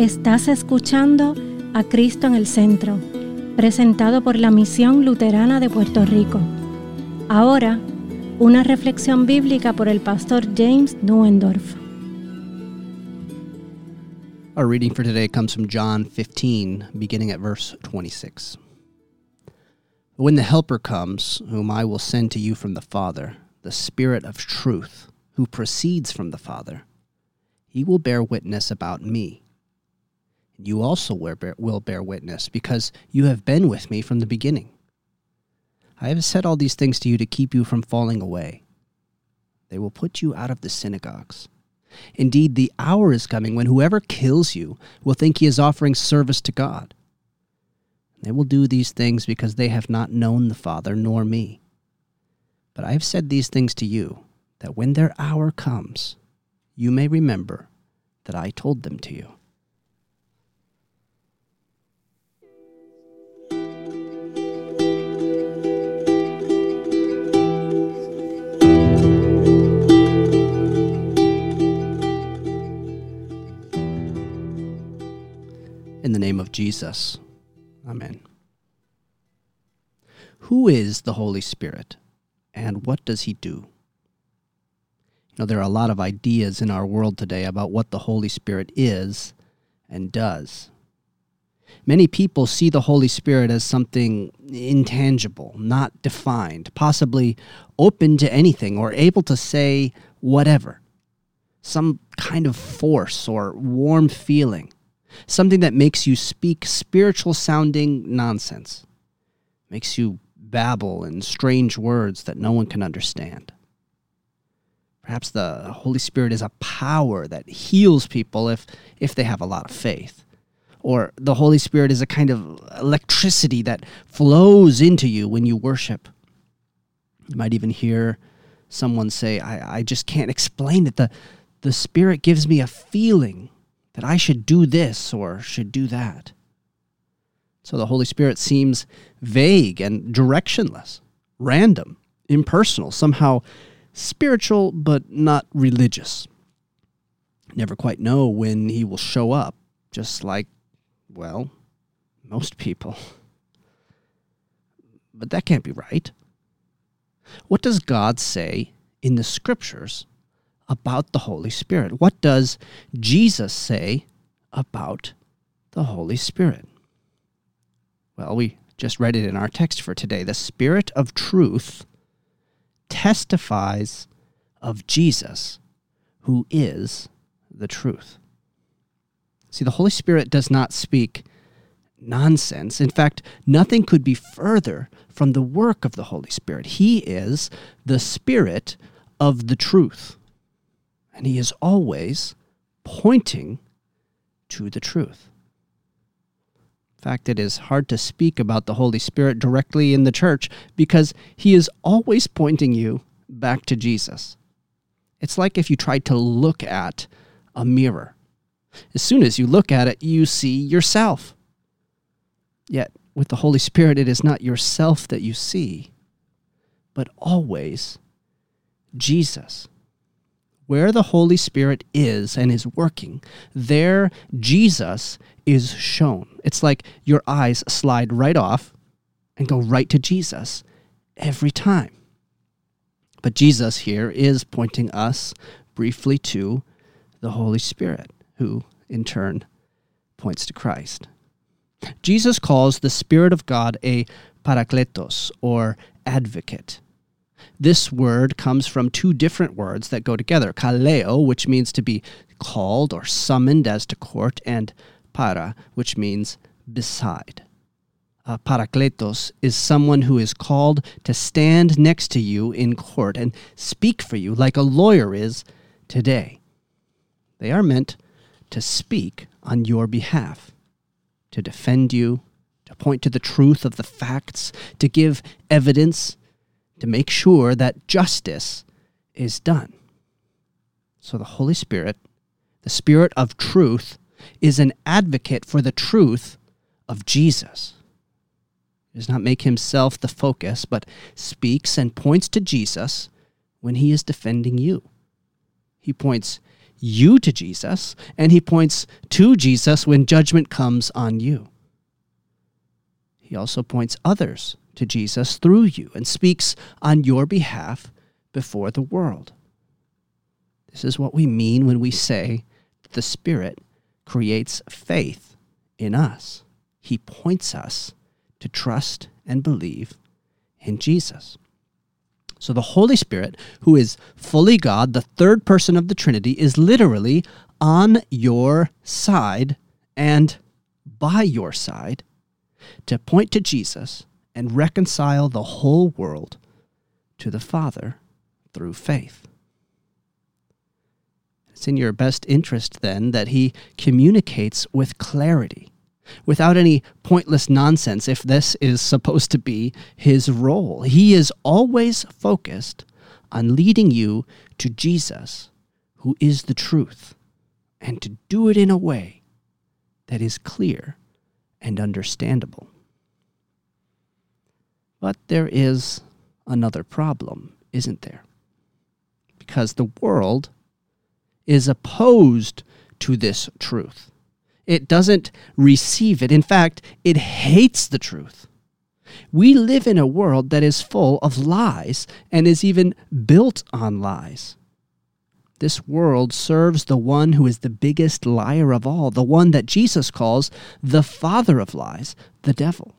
Estás escuchando a Cristo en el Centro, presentado por la Misión Luterana de Puerto Rico. Ahora, una reflexión bíblica por el pastor James Nuendorf. Our reading for today comes from John 15, beginning at verse 26. When the Helper comes, whom I will send to you from the Father, the Spirit of truth, who proceeds from the Father, he will bear witness about me you also will bear witness, because you have been with me from the beginning. I have said all these things to you to keep you from falling away. They will put you out of the synagogues. Indeed, the hour is coming when whoever kills you will think he is offering service to God. They will do these things because they have not known the Father nor me. But I have said these things to you, that when their hour comes, you may remember that I told them to you. In the name of Jesus. Amen. Who is the Holy Spirit and what does he do? You know, there are a lot of ideas in our world today about what the Holy Spirit is and does. Many people see the Holy Spirit as something intangible, not defined, possibly open to anything or able to say whatever. Some kind of force or warm feeling something that makes you speak spiritual sounding nonsense, makes you babble in strange words that no one can understand. Perhaps the Holy Spirit is a power that heals people if, if they have a lot of faith. Or the Holy Spirit is a kind of electricity that flows into you when you worship. You might even hear someone say, I, I just can't explain it. The, the Spirit gives me a feeling that I should do this or should do that. So the Holy Spirit seems vague and directionless, random, impersonal, somehow spiritual but not religious. Never quite know when he will show up, just like, well, most people. But that can't be right. What does God say in the scriptures about the Holy Spirit? What does Jesus say about the Holy Spirit? Well, we just read it in our text for today. The Spirit of truth testifies of Jesus, who is the truth. See, the Holy Spirit does not speak nonsense. In fact, nothing could be further from the work of the Holy Spirit. He is the Spirit of the truth and he is always pointing to the truth. In fact, it is hard to speak about the Holy Spirit directly in the church because he is always pointing you back to Jesus. It's like if you tried to look at a mirror. As soon as you look at it, you see yourself. Yet, with the Holy Spirit, it is not yourself that you see, but always Jesus. Where the Holy Spirit is and is working, there Jesus is shown. It's like your eyes slide right off and go right to Jesus every time. But Jesus here is pointing us briefly to the Holy Spirit, who in turn points to Christ. Jesus calls the Spirit of God a parakletos, or advocate. This word comes from two different words that go together kaleo, which means to be called or summoned as to court, and para, which means beside. Uh, parakletos is someone who is called to stand next to you in court and speak for you like a lawyer is today. They are meant to speak on your behalf, to defend you, to point to the truth of the facts, to give evidence to make sure that justice is done. So the Holy Spirit, the Spirit of truth, is an advocate for the truth of Jesus. He does not make himself the focus, but speaks and points to Jesus when he is defending you. He points you to Jesus, and he points to Jesus when judgment comes on you. He also points others to Jesus through you and speaks on your behalf before the world. This is what we mean when we say the Spirit creates faith in us. He points us to trust and believe in Jesus. So the Holy Spirit, who is fully God, the third person of the Trinity, is literally on your side and by your side to point to Jesus and reconcile the whole world to the Father through faith. It's in your best interest, then, that he communicates with clarity, without any pointless nonsense, if this is supposed to be his role. He is always focused on leading you to Jesus, who is the truth, and to do it in a way that is clear and understandable. But there is another problem, isn't there? Because the world is opposed to this truth. It doesn't receive it. In fact, it hates the truth. We live in a world that is full of lies and is even built on lies. This world serves the one who is the biggest liar of all, the one that Jesus calls the father of lies, the devil.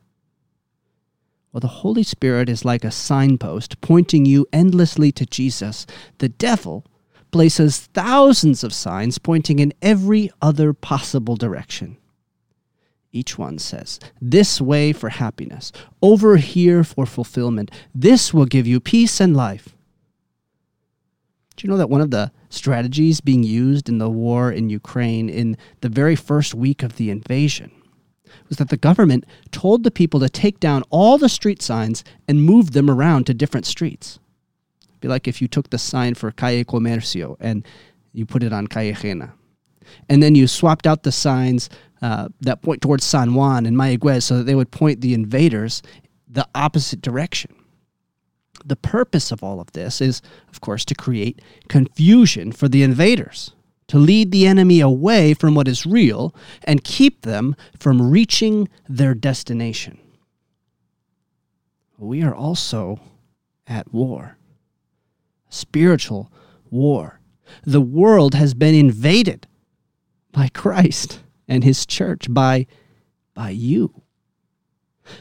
Well, the Holy Spirit is like a signpost pointing you endlessly to Jesus. The devil places thousands of signs pointing in every other possible direction. Each one says, This way for happiness, over here for fulfillment. This will give you peace and life. Do you know that one of the strategies being used in the war in Ukraine in the very first week of the invasion was that the government told the people to take down all the street signs and move them around to different streets? be like if you took the sign for Calle Comercio and you put it on Calle Jena. And then you swapped out the signs uh, that point towards San Juan and Mayaguez so that they would point the invaders the opposite direction. The purpose of all of this is, of course, to create confusion for the invaders, to lead the enemy away from what is real and keep them from reaching their destination. We are also at war spiritual war. The world has been invaded by Christ and his church, by, by you.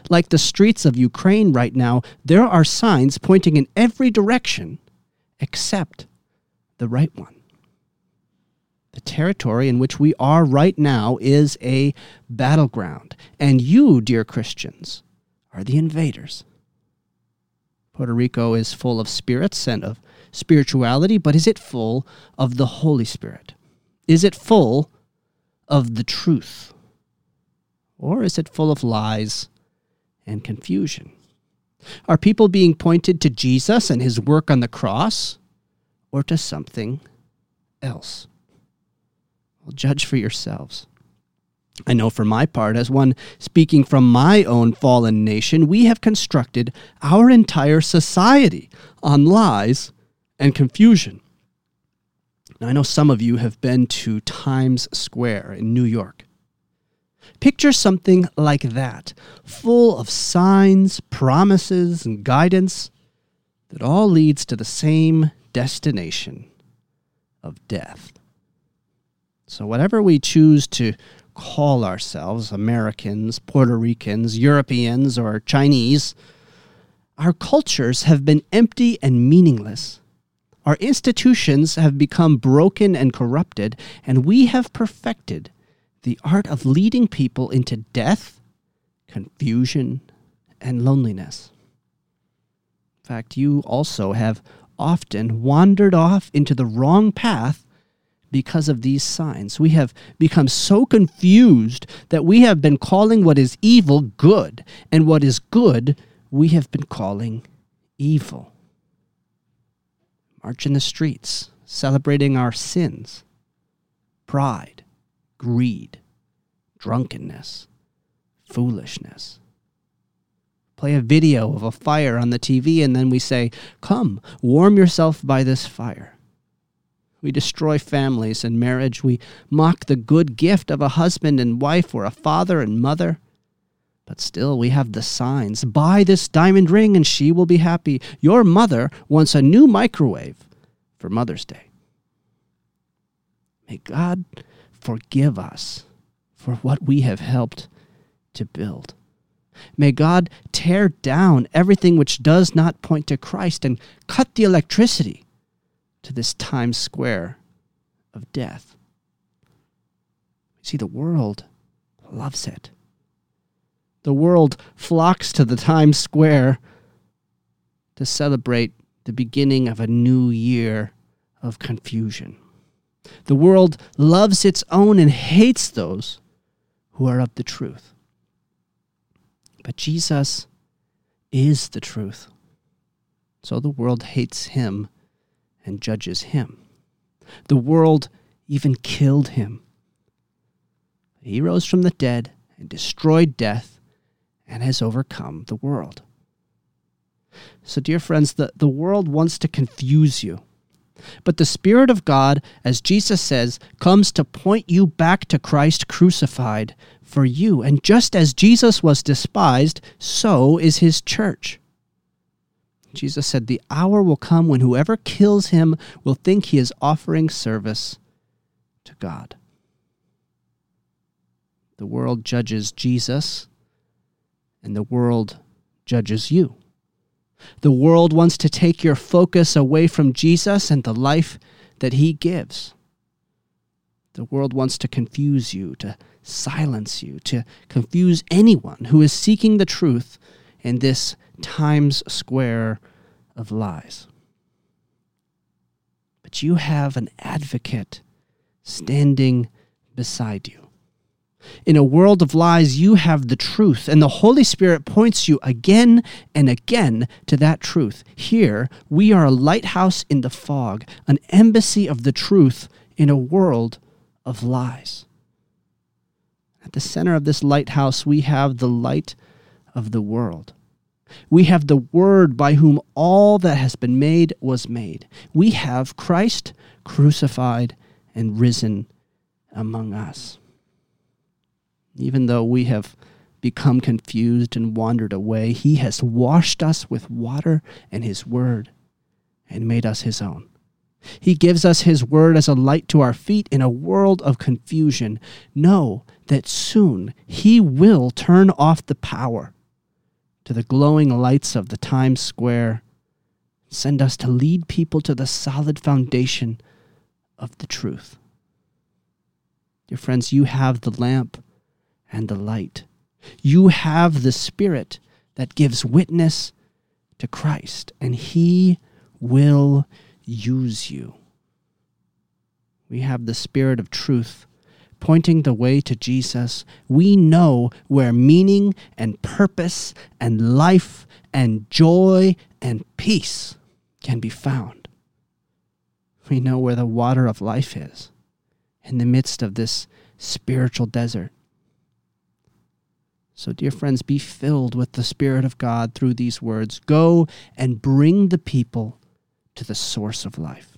Like the streets of Ukraine right now, there are signs pointing in every direction except the right one. The territory in which we are right now is a battleground, and you, dear Christians, are the invaders. Puerto Rico is full of spirits and of spirituality, but is it full of the Holy Spirit? Is it full of the truth? Or is it full of lies and confusion? Are people being pointed to Jesus and his work on the cross or to something else? Judge for yourselves. I know for my part, as one speaking from my own fallen nation, we have constructed our entire society on lies and confusion. Now, I know some of you have been to Times Square in New York. Picture something like that, full of signs, promises, and guidance that all leads to the same destination of death. So, whatever we choose to call ourselves Americans, Puerto Ricans, Europeans, or Chinese our cultures have been empty and meaningless our institutions have become broken and corrupted, and we have perfected the art of leading people into death, confusion, and loneliness. In fact, you also have often wandered off into the wrong path because of these signs. We have become so confused that we have been calling what is evil good, and what is good we have been calling evil march in the streets, celebrating our sins, pride, greed, drunkenness, foolishness. Play a video of a fire on the TV, and then we say, Come, warm yourself by this fire. We destroy families and marriage. We mock the good gift of a husband and wife or a father and mother. But still, we have the signs. Buy this diamond ring and she will be happy. Your mother wants a new microwave for Mother's Day. May God forgive us for what we have helped to build. May God tear down everything which does not point to Christ and cut the electricity to this Times Square of death. See, the world loves it. The world flocks to the Times Square to celebrate the beginning of a new year of confusion. The world loves its own and hates those who are of the truth. But Jesus is the truth. So the world hates him and judges him. The world even killed him. He rose from the dead and destroyed death and has overcome the world. So, dear friends, the, the world wants to confuse you. But the Spirit of God, as Jesus says, comes to point you back to Christ crucified for you. And just as Jesus was despised, so is his church. Jesus said, The hour will come when whoever kills him will think he is offering service to God. The world judges Jesus, and the world judges you. The world wants to take your focus away from Jesus and the life that he gives. The world wants to confuse you, to silence you, to confuse anyone who is seeking the truth in this Times Square of lies. But you have an advocate standing beside you. In a world of lies, you have the truth, and the Holy Spirit points you again and again to that truth. Here, we are a lighthouse in the fog, an embassy of the truth in a world of lies. At the center of this lighthouse, we have the light of the world. We have the Word by whom all that has been made was made. We have Christ crucified and risen among us. Even though we have become confused and wandered away, He has washed us with water and His Word and made us His own. He gives us His Word as a light to our feet in a world of confusion. Know that soon He will turn off the power to the glowing lights of the Times Square. Send us to lead people to the solid foundation of the truth. Dear friends, you have the lamp and the light. You have the Spirit that gives witness to Christ, and He will use you. We have the Spirit of truth pointing the way to Jesus. We know where meaning and purpose and life and joy and peace can be found. We know where the water of life is in the midst of this spiritual desert. So, dear friends, be filled with the Spirit of God through these words. Go and bring the people to the source of life.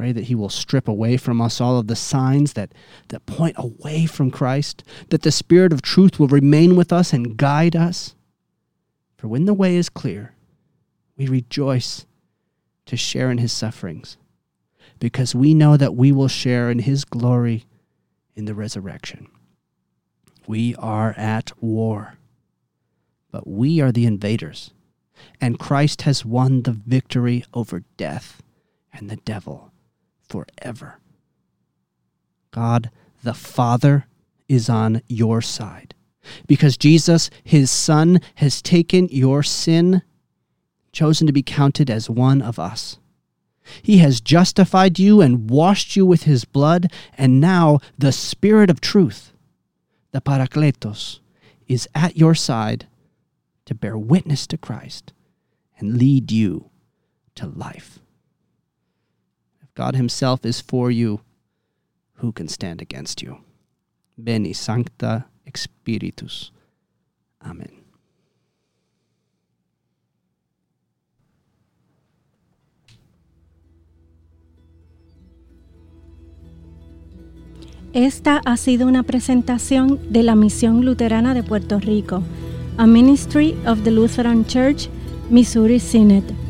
Pray that He will strip away from us all of the signs that, that point away from Christ, that the Spirit of truth will remain with us and guide us. For when the way is clear, we rejoice to share in His sufferings, because we know that we will share in His glory in the resurrection. We are at war, but we are the invaders and Christ has won the victory over death and the devil forever. God the Father is on your side because Jesus, his Son, has taken your sin, chosen to be counted as one of us. He has justified you and washed you with his blood, and now the Spirit of truth, the Parakletos, is at your side to bear witness to Christ and lead you to life. God Himself is for you. Who can stand against you? Veni Sancte Spiritus. Amen. Esta ha sido una presentación de la Misión Luterana de Puerto Rico, a Ministry of the Lutheran Church, Missouri Synod.